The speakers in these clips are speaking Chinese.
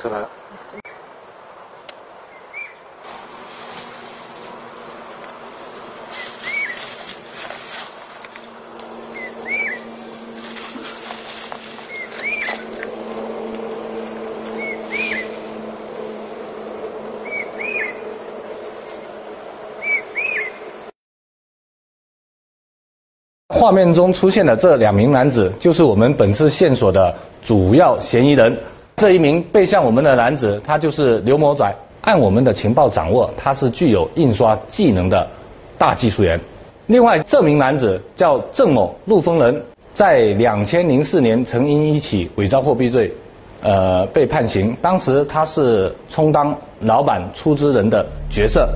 车来了。画面中出现的这两名男子，就是我们本次线索的主要嫌疑人。这一名背向我们的男子，他就是刘某仔。按我们的情报掌握，他是具有印刷技能的大技术员。另外，这名男子叫郑某，陆丰人，在两千零四年曾因一起伪造货币罪，呃，被判刑。当时他是充当老板出资人的角色。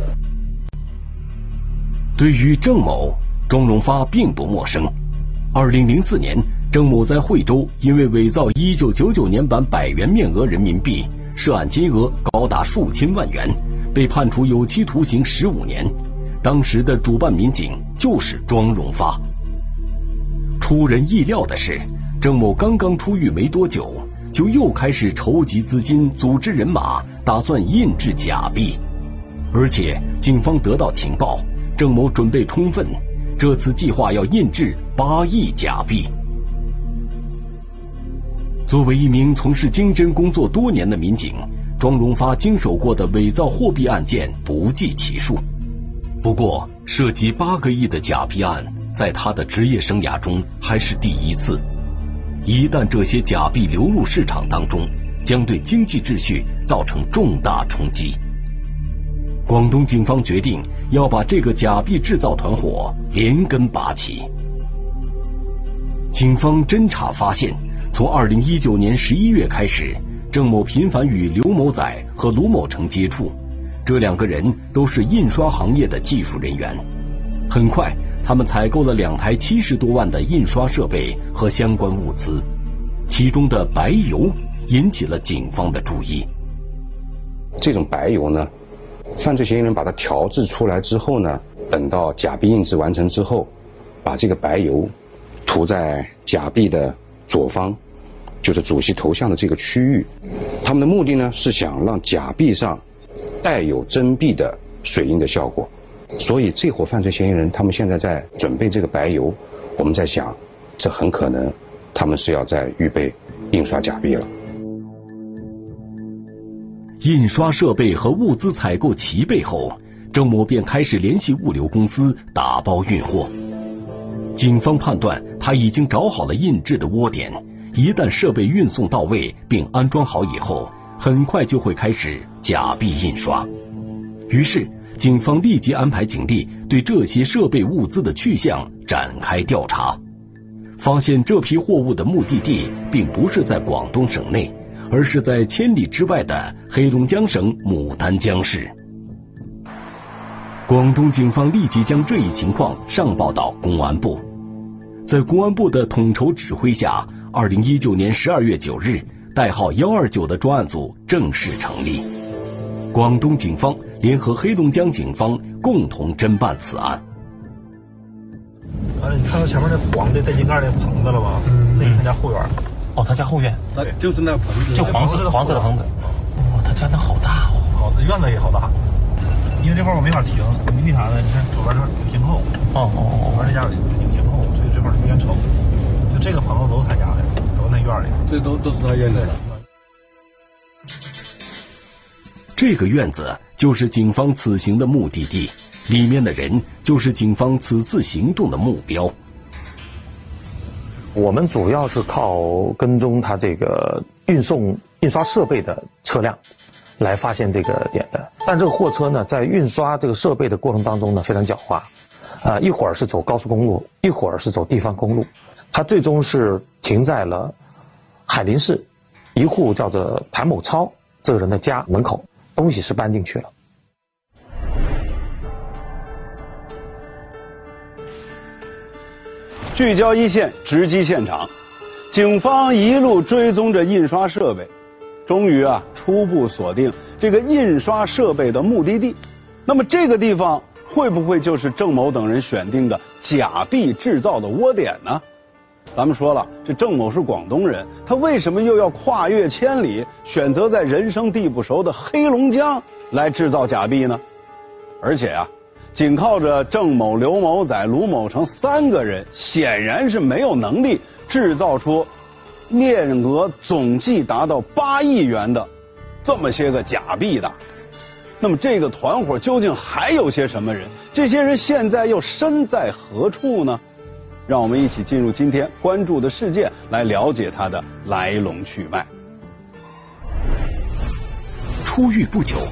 对于郑某。庄荣发并不陌生。二零零四年，郑某在惠州因为伪造一九九九年版百元面额人民币，涉案金额高达数千万元，被判处有期徒刑十五年。当时的主办民警就是庄荣发。出人意料的是，郑某刚刚出狱没多久，就又开始筹集资金、组织人马，打算印制假币。而且，警方得到情报，郑某准备充分。这次计划要印制八亿假币。作为一名从事经侦工作多年的民警，庄荣发经手过的伪造货币案件不计其数。不过，涉及八个亿的假币案，在他的职业生涯中还是第一次。一旦这些假币流入市场当中，将对经济秩序造成重大冲击。广东警方决定要把这个假币制造团伙连根拔起。警方侦查发现，从二零一九年十一月开始，郑某频繁与刘某仔和卢某成接触，这两个人都是印刷行业的技术人员。很快，他们采购了两台七十多万的印刷设备和相关物资，其中的白油引起了警方的注意。这种白油呢？犯罪嫌疑人把它调制出来之后呢，等到假币印制完成之后，把这个白油涂在假币的左方，就是主席头像的这个区域。他们的目的呢是想让假币上带有真币的水印的效果。所以这伙犯罪嫌疑人他们现在在准备这个白油，我们在想，这很可能他们是要在预备印刷假币了。印刷设备和物资采购齐备后，郑某便开始联系物流公司打包运货。警方判断他已经找好了印制的窝点，一旦设备运送到位并安装好以后，很快就会开始假币印刷。于是，警方立即安排警力对这些设备物资的去向展开调查，发现这批货物的目的地并不是在广东省内。而是在千里之外的黑龙江省牡丹江市。广东警方立即将这一情况上报到公安部，在公安部的统筹指挥下，二零一九年十二月九日，代号幺二九的专案组正式成立。广东警方联合黑龙江警方共同侦办此案。哎，你看到前面那黄的带井盖那棚子了吗？嗯，那是他家后院。哦，他家后院，那就是那棚子，就黄色黄色的棚子。哦，他家那好大哦，好，院子也好大。因为这块我没法停，为啥呢？你看左边这有监控，哦哦哦，左边这家里有监控，所以这块有点丑。就这个棚子都是他家的，都那院里。这都都是他院的。这个院子就是警方此行的目的地，里面的人就是警方此次行动的目标。我们主要是靠跟踪他这个运送印刷设备的车辆，来发现这个点的。但这个货车呢，在运刷这个设备的过程当中呢，非常狡猾，啊，一会儿是走高速公路，一会儿是走地方公路，它最终是停在了海林市一户叫做谭某超这个人的家门口，东西是搬进去了。聚焦一线，直击现场。警方一路追踪着印刷设备，终于啊，初步锁定这个印刷设备的目的地。那么这个地方会不会就是郑某等人选定的假币制造的窝点呢？咱们说了，这郑某是广东人，他为什么又要跨越千里，选择在人生地不熟的黑龙江来制造假币呢？而且啊，仅靠着郑某、刘某仔、卢某成三个人，显然是没有能力制造出面额总计达到八亿元的这么些个假币的。那么，这个团伙究竟还有些什么人？这些人现在又身在何处呢？让我们一起进入今天关注的事件，来了解它的来龙去脉。出狱不久，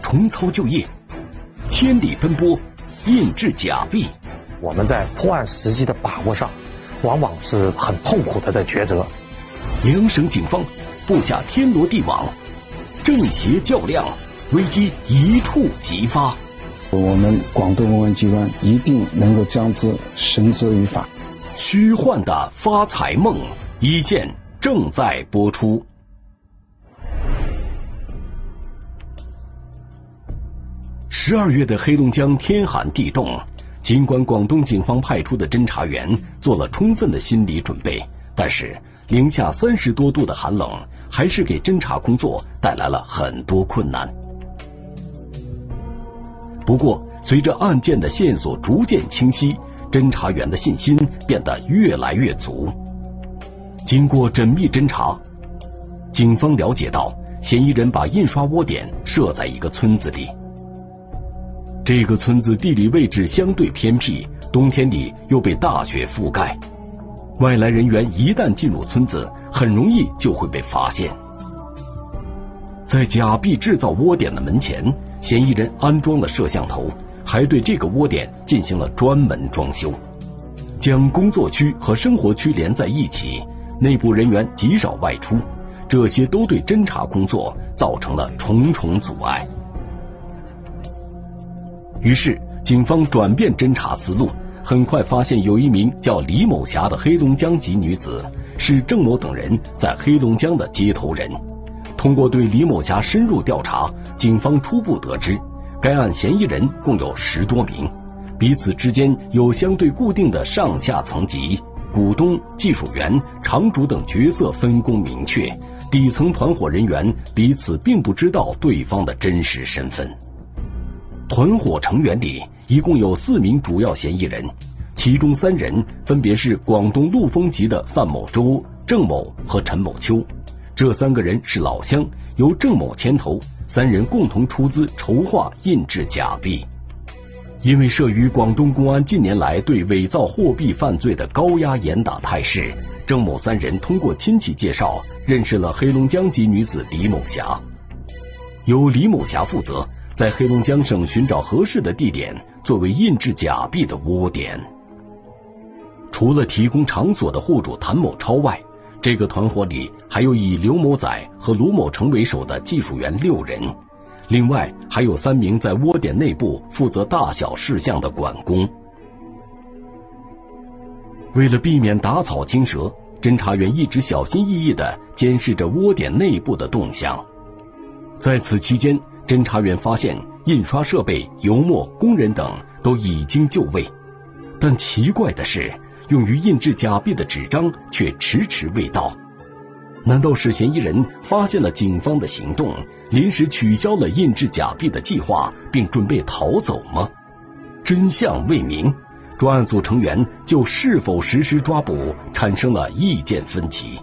重操旧业，千里奔波，印制假币。我们在破案时机的把握上，往往是很痛苦的在抉择。两省警方布下天罗地网，正邪较量，危机一触即发。我们广东公安机关一定能够将之绳之于法。虚幻的发财梦，一线正在播出。十二月的黑龙江天寒地冻，尽管广东警方派出的侦查员做了充分的心理准备，但是零下三十多度的寒冷，还是给侦查工作带来了很多困难。不过，随着案件的线索逐渐清晰，侦查员的信心变得越来越足。经过缜密侦查，警方了解到，嫌疑人把印刷窝点设在一个村子里。这个村子地理位置相对偏僻，冬天里又被大雪覆盖，外来人员一旦进入村子，很容易就会被发现。在假币制造窝点的门前。嫌疑人安装了摄像头，还对这个窝点进行了专门装修，将工作区和生活区连在一起，内部人员极少外出，这些都对侦查工作造成了重重阻碍。于是，警方转变侦查思路，很快发现有一名叫李某霞的黑龙江籍女子是郑某等人在黑龙江的接头人。通过对李某霞深入调查，警方初步得知，该案嫌疑人共有十多名，彼此之间有相对固定的上下层级，股东、技术员、厂主等角色分工明确，底层团伙人员彼此并不知道对方的真实身份。团伙成员里一共有四名主要嫌疑人，其中三人分别是广东陆丰籍的范某洲、郑某和陈某秋。这三个人是老乡，由郑某牵头，三人共同出资筹划印制假币。因为慑于广东公安近年来对伪造货币犯罪的高压严打态势，郑某三人通过亲戚介绍认识了黑龙江籍女子李某霞，由李某霞负责在黑龙江省寻找合适的地点作为印制假币的窝点。除了提供场所的户主谭某超外，这个团伙里还有以刘某仔和卢某成为首的技术员六人，另外还有三名在窝点内部负责大小事项的管工。为了避免打草惊蛇，侦查员一直小心翼翼的监视着窝点内部的动向。在此期间，侦查员发现印刷设备、油墨、工人等都已经就位，但奇怪的是。用于印制假币的纸张却迟迟未到，难道是嫌疑人发现了警方的行动，临时取消了印制假币的计划，并准备逃走吗？真相未明，专案组成员就是否实施抓捕产生了意见分歧。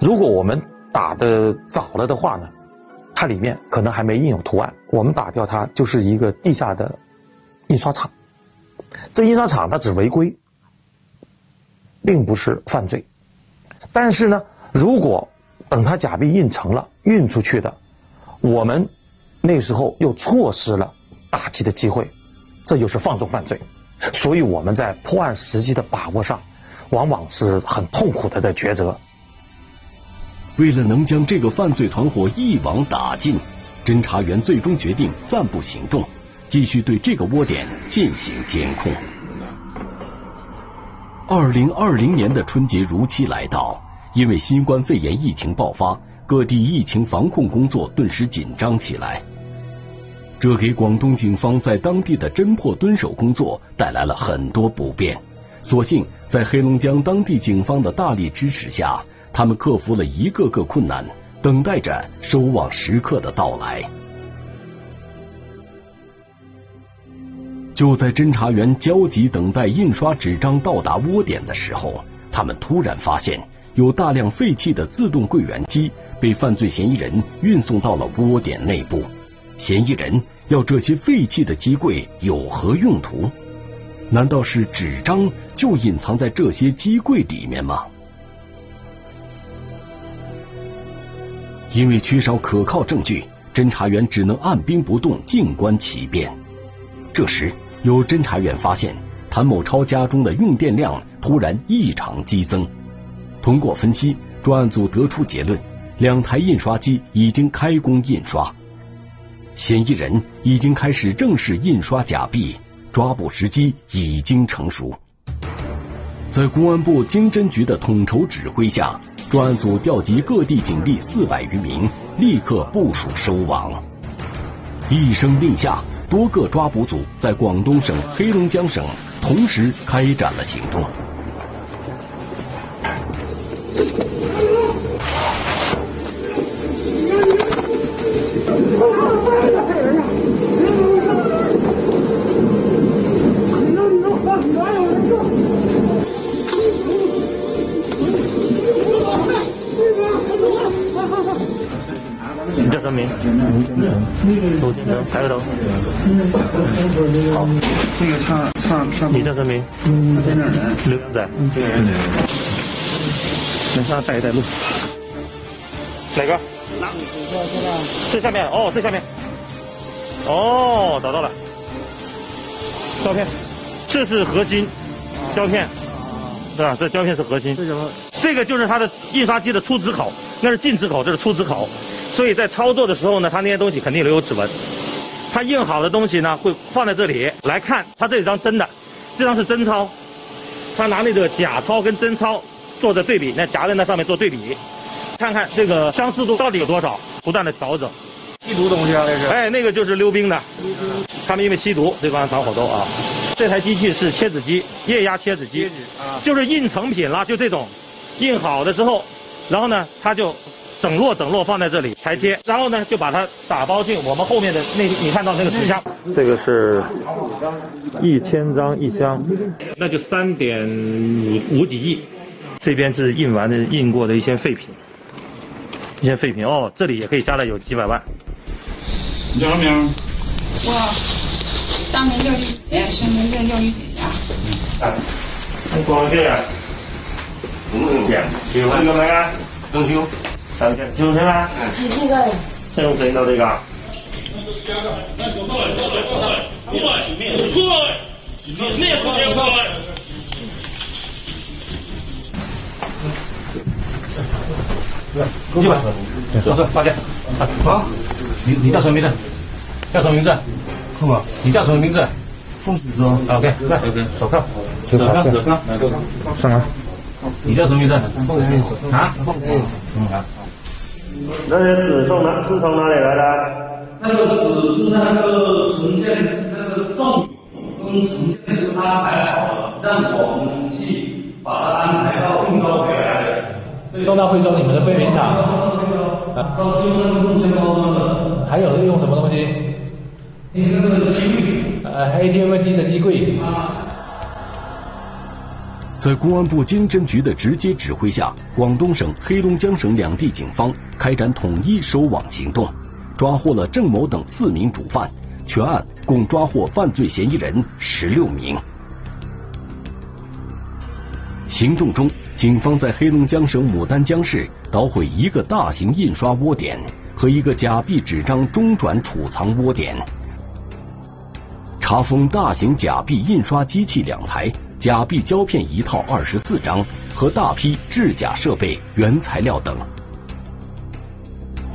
如果我们打的早了的话呢，它里面可能还没印有图案，我们打掉它就是一个地下的印刷厂，这印刷厂它只违规。并不是犯罪，但是呢，如果等他假币印成了运出去的，我们那时候又错失了打击的机会，这就是放纵犯罪。所以我们在破案时机的把握上，往往是很痛苦的在抉择。为了能将这个犯罪团伙一网打尽，侦查员最终决定暂不行动，继续对这个窝点进行监控。二零二零年的春节如期来到，因为新冠肺炎疫情爆发，各地疫情防控工作顿时紧张起来，这给广东警方在当地的侦破蹲守工作带来了很多不便。所幸在黑龙江当地警方的大力支持下，他们克服了一个个困难，等待着收网时刻的到来。就在侦查员焦急等待印刷纸张到达窝点的时候，他们突然发现有大量废弃的自动柜员机被犯罪嫌疑人运送到了窝点内部。嫌疑人要这些废弃的机柜有何用途？难道是纸张就隐藏在这些机柜里面吗？因为缺少可靠证据，侦查员只能按兵不动，静观其变。这时，有侦查员发现谭某超家中的用电量突然异常激增。通过分析，专案组得出结论：两台印刷机已经开工印刷，嫌疑人已经开始正式印刷假币。抓捕时机已经成熟，在公安部经侦局的统筹指挥下，专案组调集各地警力四百余名，立刻部署收网。一声令下，多个抓捕组在广东省、黑龙江省同时开展了行动。头镜头，抬个头。好，这个上上上。你叫什么名？在哪人？刘洋仔。对。等下带一带路。哪个？这下面哦，这下面。哦，找到了。胶片，这是核心。胶片。是吧？这胶片是核心。这什么？这个就是它的印刷机的出纸口，那是进纸口，这是出纸口。所以在操作的时候呢，它那些东西肯定留有指纹。它印好的东西呢，会放在这里来看。它这张真的，这张是真钞。他拿那个假钞跟真钞做着对比，那夹在那上面做对比，看看这个相似度到底有多少，不断的调整。吸毒东西啊，那是？哎，那个就是溜冰的。他们因为吸毒，这帮团伙都啊。这台机器是切纸机，液压切纸机，就是印成品了，就这种，印好了之后，然后呢，他就。整摞整摞放在这里裁切，然后呢就把它打包进我们后面的那你看到那个纸箱。这个是一千张一箱，那就三点五五几亿。这边是印完的印过的一些废品，一些废品哦，这里也可以加了有几百万。你叫什么名？我大名叫玉姐，姓名叫玉姐啊。嗯，光姐。嗯，姐，喜欢个咩啊？装修。上车，上车啦！几几个？上车到这个。过来，坐坐，大姐。好，你你叫什么名字？叫什么名字？是吧？你叫什么名字？宋许哥。OK，来，OK，手铐，手铐，手铐，上来。你叫什么名字？啊？嗯，好。那些纸从哪是从哪里来的？那个纸是那个承建那个状跟承建师他排好了，让我们去把它安排到运钞回来的。送到惠州你们的废品厂。都是用那个木箱包装的。还有用什么东西？那个机柜。呃，ATM 机的机柜。在公安部经侦局的直接指挥下，广东省、黑龙江省两地警方开展统一收网行动，抓获了郑某等四名主犯，全案共抓获犯罪嫌疑人十六名。行动中，警方在黑龙江省牡丹江市捣毁一个大型印刷窝点和一个假币纸张中转储藏窝点，查封大型假币印刷机器两台。假币胶片一套二十四张和大批制假设备、原材料等，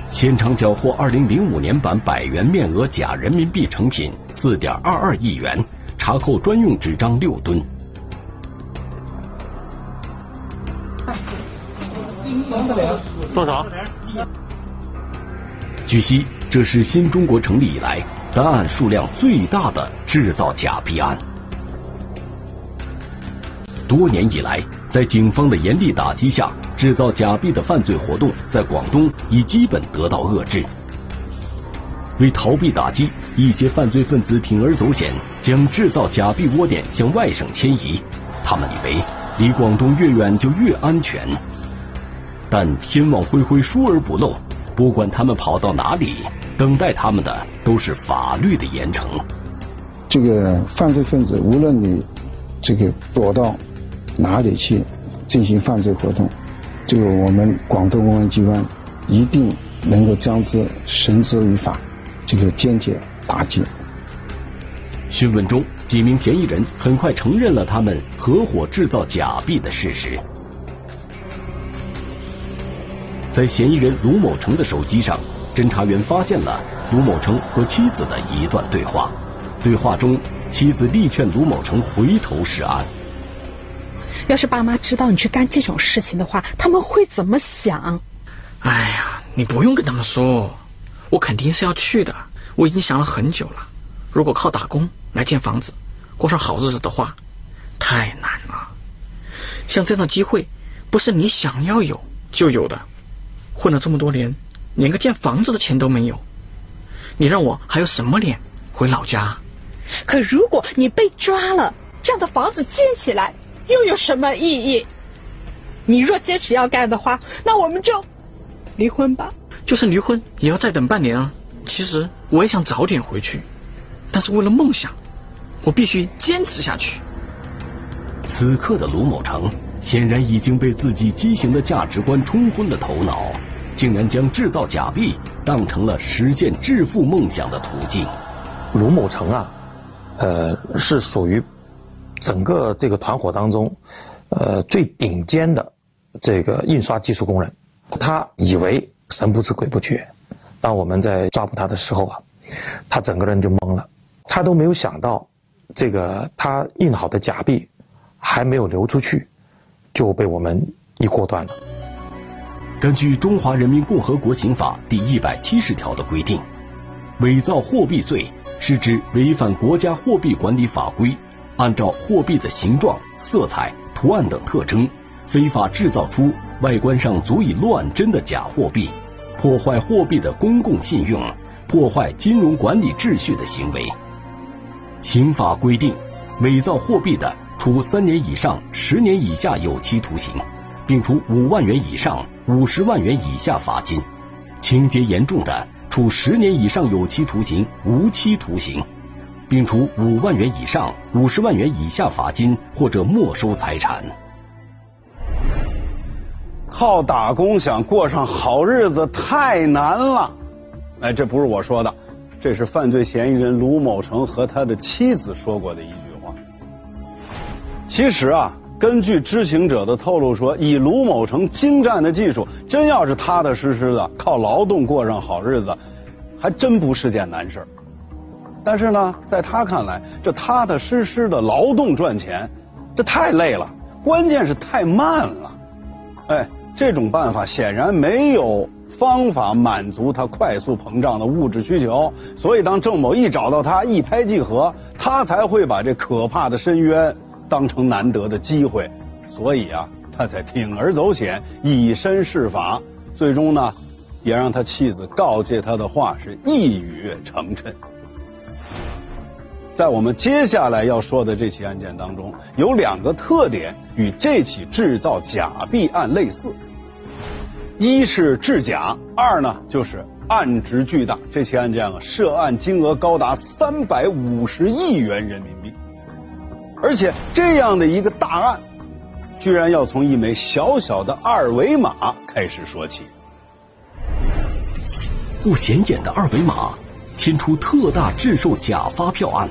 现场缴获二零零五年版百元面额假人民币成品四点二二亿元，查扣专用纸张六吨。多少？据悉，这是新中国成立以来单案数量最大的制造假币案。多年以来，在警方的严厉打击下，制造假币的犯罪活动在广东已基本得到遏制。为逃避打击，一些犯罪分子铤而走险，将制造假币窝点向外省迁移。他们以为离广东越远就越安全，但天网恢恢，疏而不漏。不管他们跑到哪里，等待他们的都是法律的严惩。这个犯罪分子，无论你这个躲到哪里去进行犯罪活动，这个我们广东公安机关一定能够将之绳之于法。这个坚决打击。讯问中，几名嫌疑人很快承认了他们合伙制造假币的事实。在嫌疑人卢某成的手机上，侦查员发现了卢某成和妻子的一段对话。对话中，妻子力劝卢某成回头是岸。要是爸妈知道你去干这种事情的话，他们会怎么想？哎呀，你不用跟他们说。我肯定是要去的，我已经想了很久了。如果靠打工来建房子，过上好日子的话，太难了。像这样的机会，不是你想要有就有的。混了这么多年，连个建房子的钱都没有，你让我还有什么脸回老家？可如果你被抓了，这样的房子建起来又有什么意义？你若坚持要干的话，那我们就离婚吧。就是离婚也要再等半年啊！其实我也想早点回去，但是为了梦想，我必须坚持下去。此刻的卢某成显然已经被自己畸形的价值观冲昏了头脑，竟然将制造假币当成了实现致富梦想的途径。卢某成啊，呃，是属于整个这个团伙当中呃最顶尖的这个印刷技术工人，他以为。神不知鬼不觉，当我们在抓捕他的时候啊，他整个人就懵了，他都没有想到，这个他印好的假币还没有流出去，就被我们一锅端了。根据《中华人民共和国刑法》第一百七十条的规定，伪造货币罪是指违反国家货币管理法规，按照货币的形状、色彩、图案等特征。非法制造出外观上足以乱真的假货币，破坏货币的公共信用，破坏金融管理秩序的行为。刑法规定，伪造货币的，处三年以上十年以下有期徒刑，并处五万元以上五十万元以下罚金；情节严重的，处十年以上有期徒刑、无期徒刑，并处五万元以上五十万元以下罚金或者没收财产。靠打工想过上好日子太难了，哎，这不是我说的，这是犯罪嫌疑人卢某成和他的妻子说过的一句话。其实啊，根据知情者的透露说，以卢某成精湛的技术，真要是踏踏实实的靠劳动过上好日子，还真不是件难事儿但是呢，在他看来，这踏踏实实的劳动赚钱，这太累了，关键是太慢了，哎。这种办法显然没有方法满足他快速膨胀的物质需求，所以当郑某一找到他一拍即合，他才会把这可怕的深渊当成难得的机会，所以啊，他才铤而走险，以身试法，最终呢，也让他妻子告诫他的话是一语成谶。在我们接下来要说的这起案件当中，有两个特点与这起制造假币案类似。一是制假，二呢就是案值巨大。这起案件啊，涉案金额高达三百五十亿元人民币，而且这样的一个大案，居然要从一枚小小的二维码开始说起。不显眼的二维码，牵出特大制售假发票案。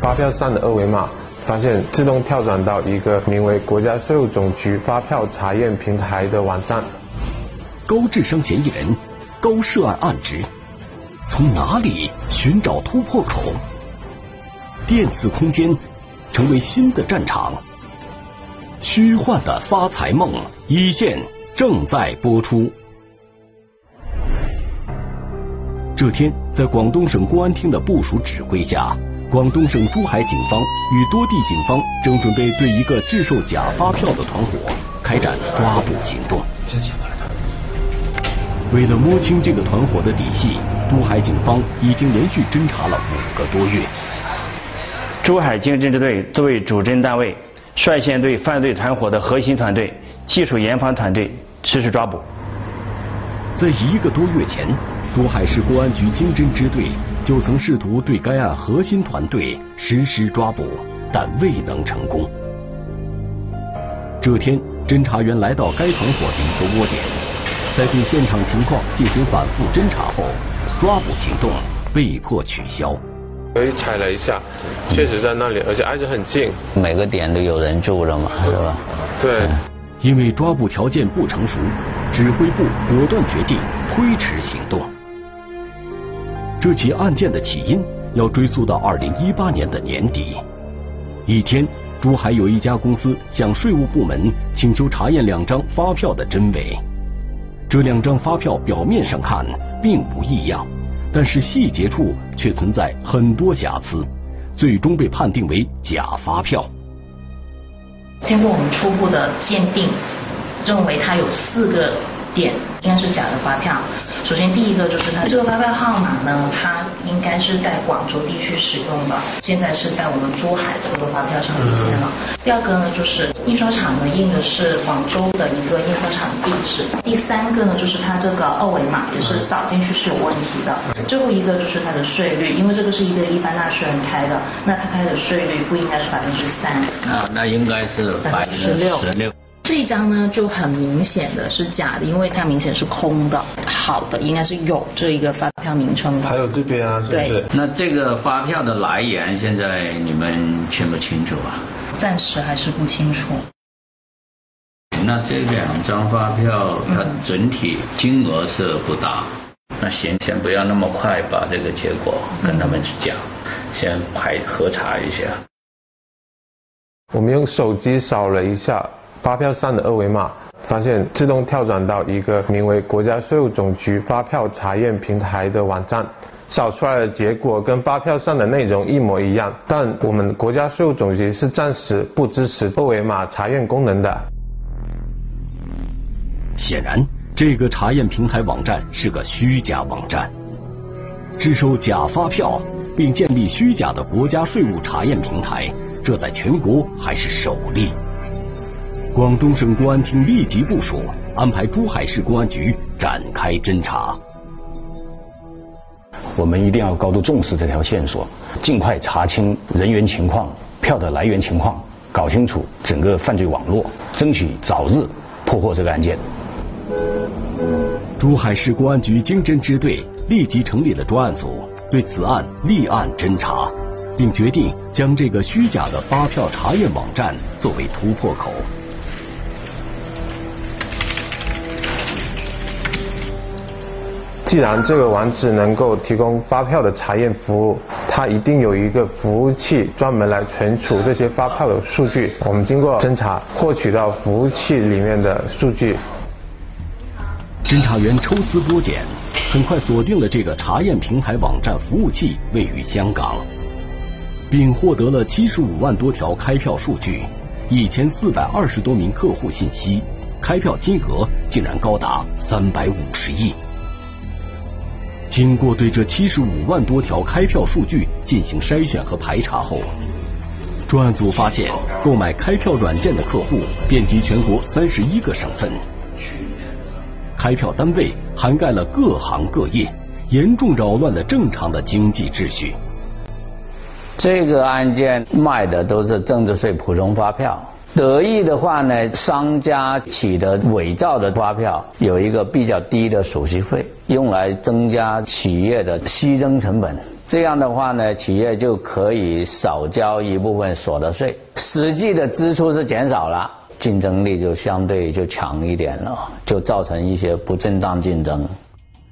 发票上的二维码发现自动跳转到一个名为国家税务总局发票查验平台的网站。高智商嫌疑人，高涉案案值，从哪里寻找突破口？电子空间成为新的战场，虚幻的发财梦一线正在播出。这天，在广东省公安厅的部署指挥下，广东省珠海警方与多地警方正准备对一个制售假发票的团伙开展抓捕行动。为了摸清这个团伙的底细，珠海警方已经连续侦查了五个多月。珠海经侦支队作为主侦单位，率先对犯罪团伙的核心团队、技术研发团队实施抓捕。在一个多月前，珠海市公安局经侦支队就曾试图对该案核心团队实施抓捕，但未能成功。这天，侦查员来到该团伙的一个窝点，在对现场情况进行反复侦查后，抓捕行动被迫取消。我踩了一下，确实在那里，而且挨着很近。每个点都有人住了嘛，是吧？对。因为抓捕条件不成熟，指挥部果断决定推迟行动。这起案件的起因要追溯到二零一八年的年底。一天，珠海有一家公司向税务部门请求查验两张发票的真伪。这两张发票表面上看并无异样，但是细节处却存在很多瑕疵，最终被判定为假发票。经过我们初步的鉴定，认为它有四个点应该是假的发票。首先，第一个就是它这个发票号码呢，它应该是在广州地区使用的，现在是在我们珠海的这个发票上出现了。第二个呢，就是印刷厂呢印的是广州的一个印刷厂地址。第三个呢，就是它这个二维码也是扫进去是有问题的。最后一个就是它的税率，因为这个是一个一般纳税人开的，那他开的税率不应该是百分之三。啊，那应该是百分之十六。这一张呢就很明显的是假的，因为它明显是空的。好的，应该是有这一个发票名称的。还有这边啊，对。那这个发票的来源现在你们清不清楚啊？暂时还是不清楚。那这两张发票它整体金额是不大，那先先不要那么快把这个结果跟他们讲，先排核查一下。我们用手机扫了一下。发票上的二维码，发现自动跳转到一个名为国家税务总局发票查验平台的网站，扫出来的结果跟发票上的内容一模一样，但我们国家税务总局是暂时不支持二维码查验功能的。显然，这个查验平台网站是个虚假网站，制售假发票并建立虚假的国家税务查验平台，这在全国还是首例。广东省公安厅立即部署，安排珠海市公安局展开侦查。我们一定要高度重视这条线索，尽快查清人员情况、票的来源情况，搞清楚整个犯罪网络，争取早日破获这个案件。珠海市公安局经侦支队立即成立了专案组，对此案立案侦查，并决定将这个虚假的发票查验网站作为突破口。既然这个网址能够提供发票的查验服务，它一定有一个服务器专门来存储这些发票的数据。我们经过侦查，获取到服务器里面的数据。侦查员抽丝剥茧，很快锁定了这个查验平台网站服务器位于香港，并获得了七十五万多条开票数据，一千四百二十多名客户信息，开票金额竟然高达三百五十亿。经过对这七十五万多条开票数据进行筛选和排查后，专案组发现，购买开票软件的客户遍及全国三十一个省份，开票单位涵盖了各行各业，严重扰乱了正常的经济秩序。这个案件卖的都是增值税普通发票。得意的话呢，商家取得伪造的发票有一个比较低的手续费，用来增加企业的虚增成本。这样的话呢，企业就可以少交一部分所得税，实际的支出是减少了，竞争力就相对就强一点了，就造成一些不正当竞争。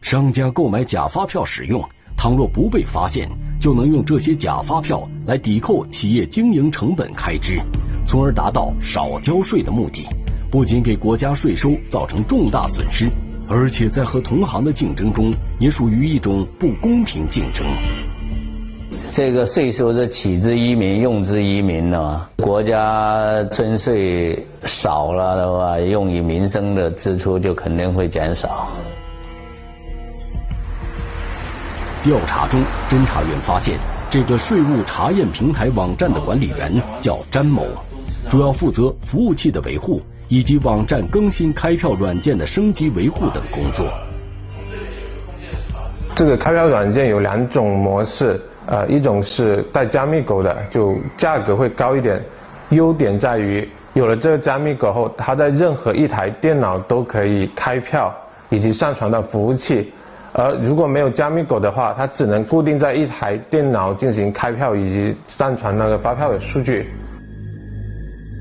商家购买假发票使用，倘若不被发现，就能用这些假发票来抵扣企业经营成本开支。从而达到少交税的目的，不仅给国家税收造成重大损失，而且在和同行的竞争中也属于一种不公平竞争。这个税收是取之于民，用之于民的国家征税少了的话，用于民生的支出就肯定会减少。调查中，侦查员发现，这个税务查验平台网站的管理员叫詹某，主要负责服务器的维护以及网站更新开票软件的升级维护等工作。这个开票软件有两种模式，呃，一种是带加密狗的，就价格会高一点。优点在于有了这个加密狗后，它在任何一台电脑都可以开票以及上传到服务器。而如果没有加密狗的话，它只能固定在一台电脑进行开票以及上传那个发票的数据。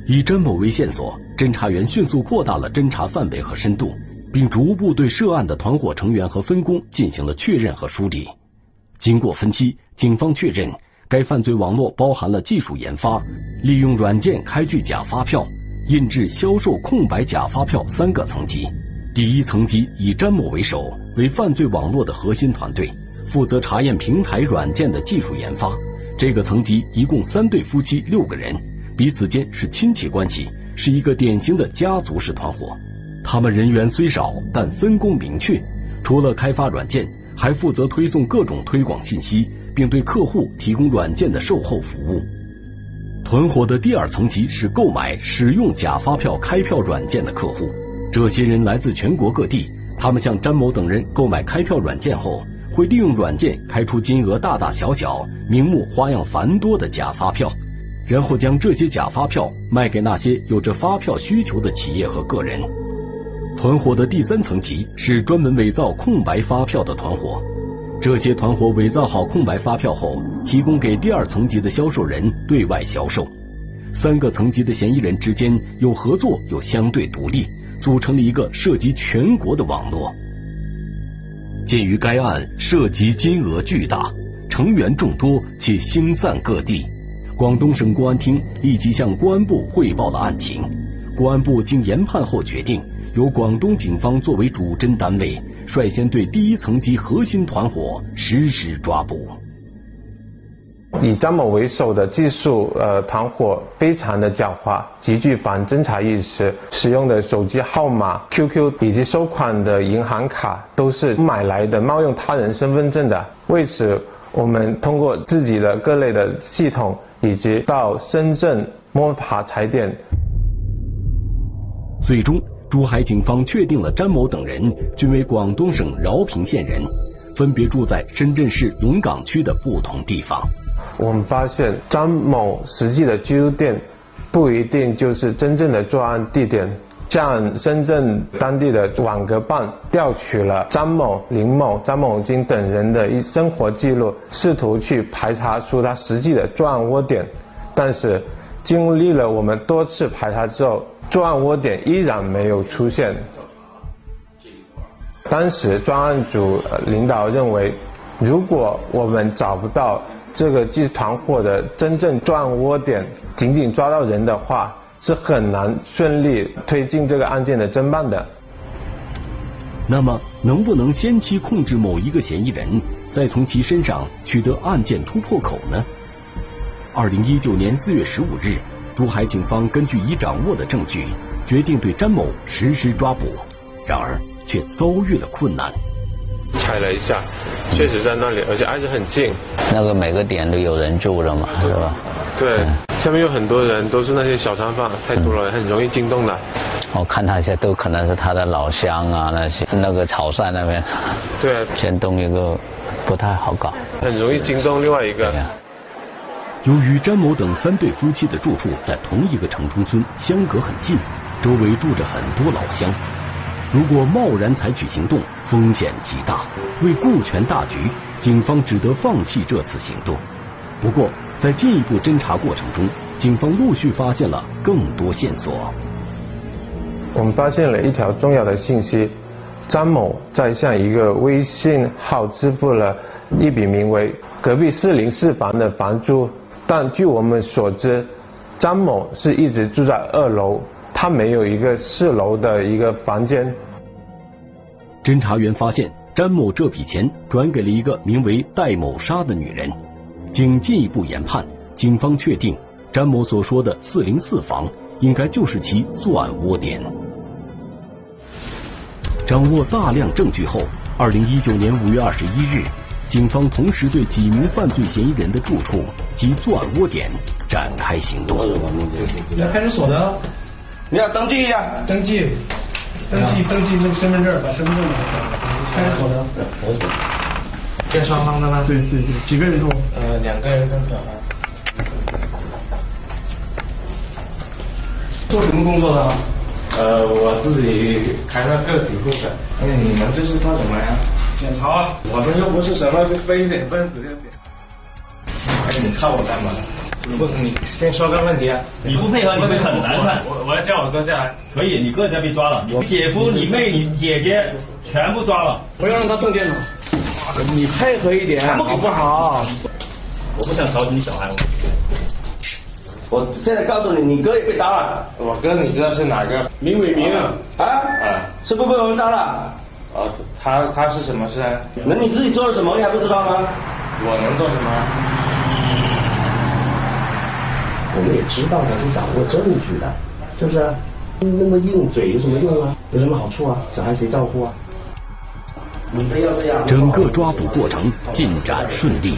以詹某为线索，侦查员迅速扩大了侦查范围和深度。并逐步对涉案的团伙成员和分工进行了确认和梳理。经过分析，警方确认该犯罪网络包含了技术研发、利用软件开具假发票、印制、销售空白假发票三个层级。第一层级以詹某为首，为犯罪网络的核心团队，负责查验平台软件的技术研发。这个层级一共三对夫妻六个人，彼此间是亲戚关系，是一个典型的家族式团伙。他们人员虽少，但分工明确。除了开发软件，还负责推送各种推广信息，并对客户提供软件的售后服务。团伙的第二层级是购买、使用假发票开票软件的客户。这些人来自全国各地，他们向詹某等人购买开票软件后，会利用软件开出金额大大小小、名目花样繁多的假发票，然后将这些假发票卖给那些有着发票需求的企业和个人。团伙的第三层级是专门伪造空白发票的团伙，这些团伙伪造好空白发票后，提供给第二层级的销售人对外销售。三个层级的嫌疑人之间有合作，有相对独立，组成了一个涉及全国的网络。鉴于该案涉及金额巨大，成员众多且星散各地，广东省公安厅立即向公安部汇报了案情。公安部经研判后决定。由广东警方作为主侦单位，率先对第一层级核心团伙实施抓捕。以张某为首的技术呃团伙非常的狡猾，极具反侦查意识，使用的手机号码、QQ 以及收款的银行卡都是买来的，冒用他人身份证的。为此，我们通过自己的各类的系统，以及到深圳摸爬踩点，最终。珠海警方确定了詹某等人均为广东省饶平县人，分别住在深圳市龙岗区的不同地方。我们发现张某实际的居住地不一定就是真正的作案地点。向深圳当地的网格办调取了张某、林某、张某军等人的一生活记录，试图去排查出他实际的作案窝点，但是经历了我们多次排查之后。作案窝点依然没有出现。当时专案组领导认为，如果我们找不到这个集团伙的真正作案窝点，仅仅抓到人的话，是很难顺利推进这个案件的侦办的。那么，能不能先期控制某一个嫌疑人，再从其身上取得案件突破口呢？二零一九年四月十五日。珠海警方根据已掌握的证据，决定对詹某实施抓捕，然而却遭遇了困难。踩了一下，确实在那里，而且挨着很近。那个每个点都有人住了嘛，是吧？对，下面有很多人，都是那些小商贩，太多了，很容易惊动的。我看他一下，都可能是他的老乡啊，那些那个潮汕那边。对。先动一个，不太好搞。很容易惊动另外一个。由于詹某等三对夫妻的住处在同一个城中村，相隔很近，周围住着很多老乡，如果贸然采取行动，风险极大。为顾全大局，警方只得放弃这次行动。不过，在进一步侦查过程中，警方陆续发现了更多线索。我们发现了一条重要的信息：张某在向一个微信号支付了一笔名为“隔壁四零四房”的房租。但据我们所知，张某是一直住在二楼，他没有一个四楼的一个房间。侦查员发现，詹某这笔钱转给了一个名为戴某莎的女人，经进一步研判，警方确定詹某所说的四零四房应该就是其作案窝点。掌握大量证据后，二零一九年五月二十一日，警方同时对几名犯罪嫌疑人的住处及作案窝点展开行动。来派出所的，你要登记一下，登记，登记，登记那个身份证，把身份证拿出来。派出所的，跟双方的吗？对对对，几个人住？呃，两个人跟小孩。做什么工作的？呃，我自己开了个体户的。嗯，你们这是干什么呀？检查。我们又不是什么危险分子，要检。哎，你看我干嘛？不，你先说个问题啊。你不配合，你会很难看。我我要叫我哥下来。可以，你哥在被抓了，你姐夫、你妹、你姐姐全部抓了。不要让他动电脑。你配合一点，好不好？我不想吵你小孩。我现在告诉你，你哥也被抓了。我哥你知道是哪个？林伟明啊。啊？啊。是不是被我们抓了？哦，他他是什么事啊？那你自己做了什么，你还不知道吗？我能做什么？我们也知道的，都掌握证据的，是不是？那么硬嘴有什么用啊？有什么好处啊？小孩谁照顾啊？你非要这样？整个抓捕过程进展顺利。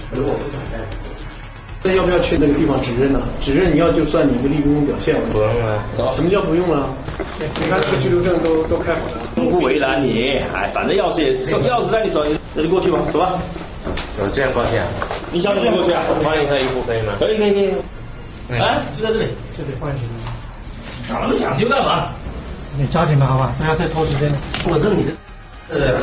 那要不要去那个地方指认呢？指认你要就算你一个立功表现了。不用啊。什么叫不用啊？你看这个拘留证都都开好了。不为难你，哎，反正钥匙也钥匙在你手里，那就过去吧，走吧。有这样关系啊？你想怎么过去啊？换一下衣服可以吗？可以可以可以。哎，就在这里。这里换一下。搞那么讲究干嘛？你抓紧吧，好吧，不要再拖时间了。我这你这，呃，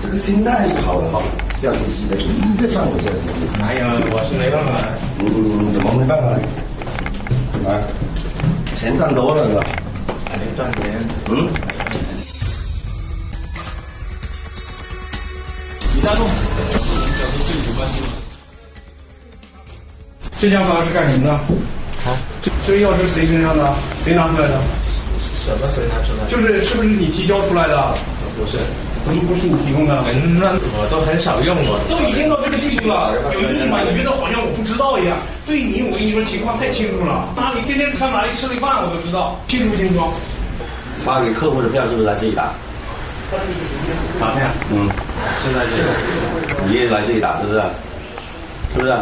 这个心态是好的哈，笑嘻嘻的，一个上午笑嘻嘻。哪有，我是没办法。嗯，怎么没办法？啊，钱赚多了是吧？没赚钱。嗯。李大栋。这家房是干什么的？啊？这这钥匙谁身上的？谁拿出来的？什么谁拿出来的？就是是不是你提交出来的？不是。怎么不是你提供的？那我都很少用过。都已经到这个地步了，有意义吗？你觉得好像我不知道一样？对你，我跟你说情况太清楚了。哪里天天上哪里吃的饭，我都知道，清楚不清楚？发给客户的票是不是来这里打？发票？嗯，是在这里。你也来这里打是不是？是不是？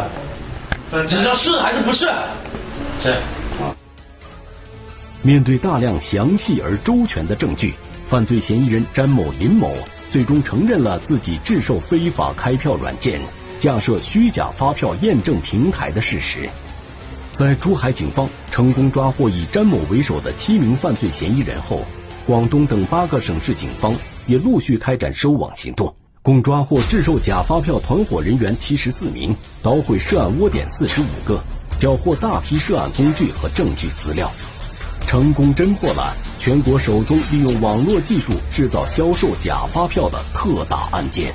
只知道是还是不是？是。面对大量详细而周全的证据，犯罪嫌疑人詹某、林某最终承认了自己制售非法开票软件、架设虚假发票验证平台的事实。在珠海警方成功抓获以詹某为首的七名犯罪嫌疑人后，广东等八个省市警方也陆续开展收网行动，共抓获制售假发票团伙人员七十四名，捣毁涉案窝点四十五个，缴获大批涉案工具和证据资料，成功侦破了全国首宗利用网络技术制造、销售假发票的特大案件。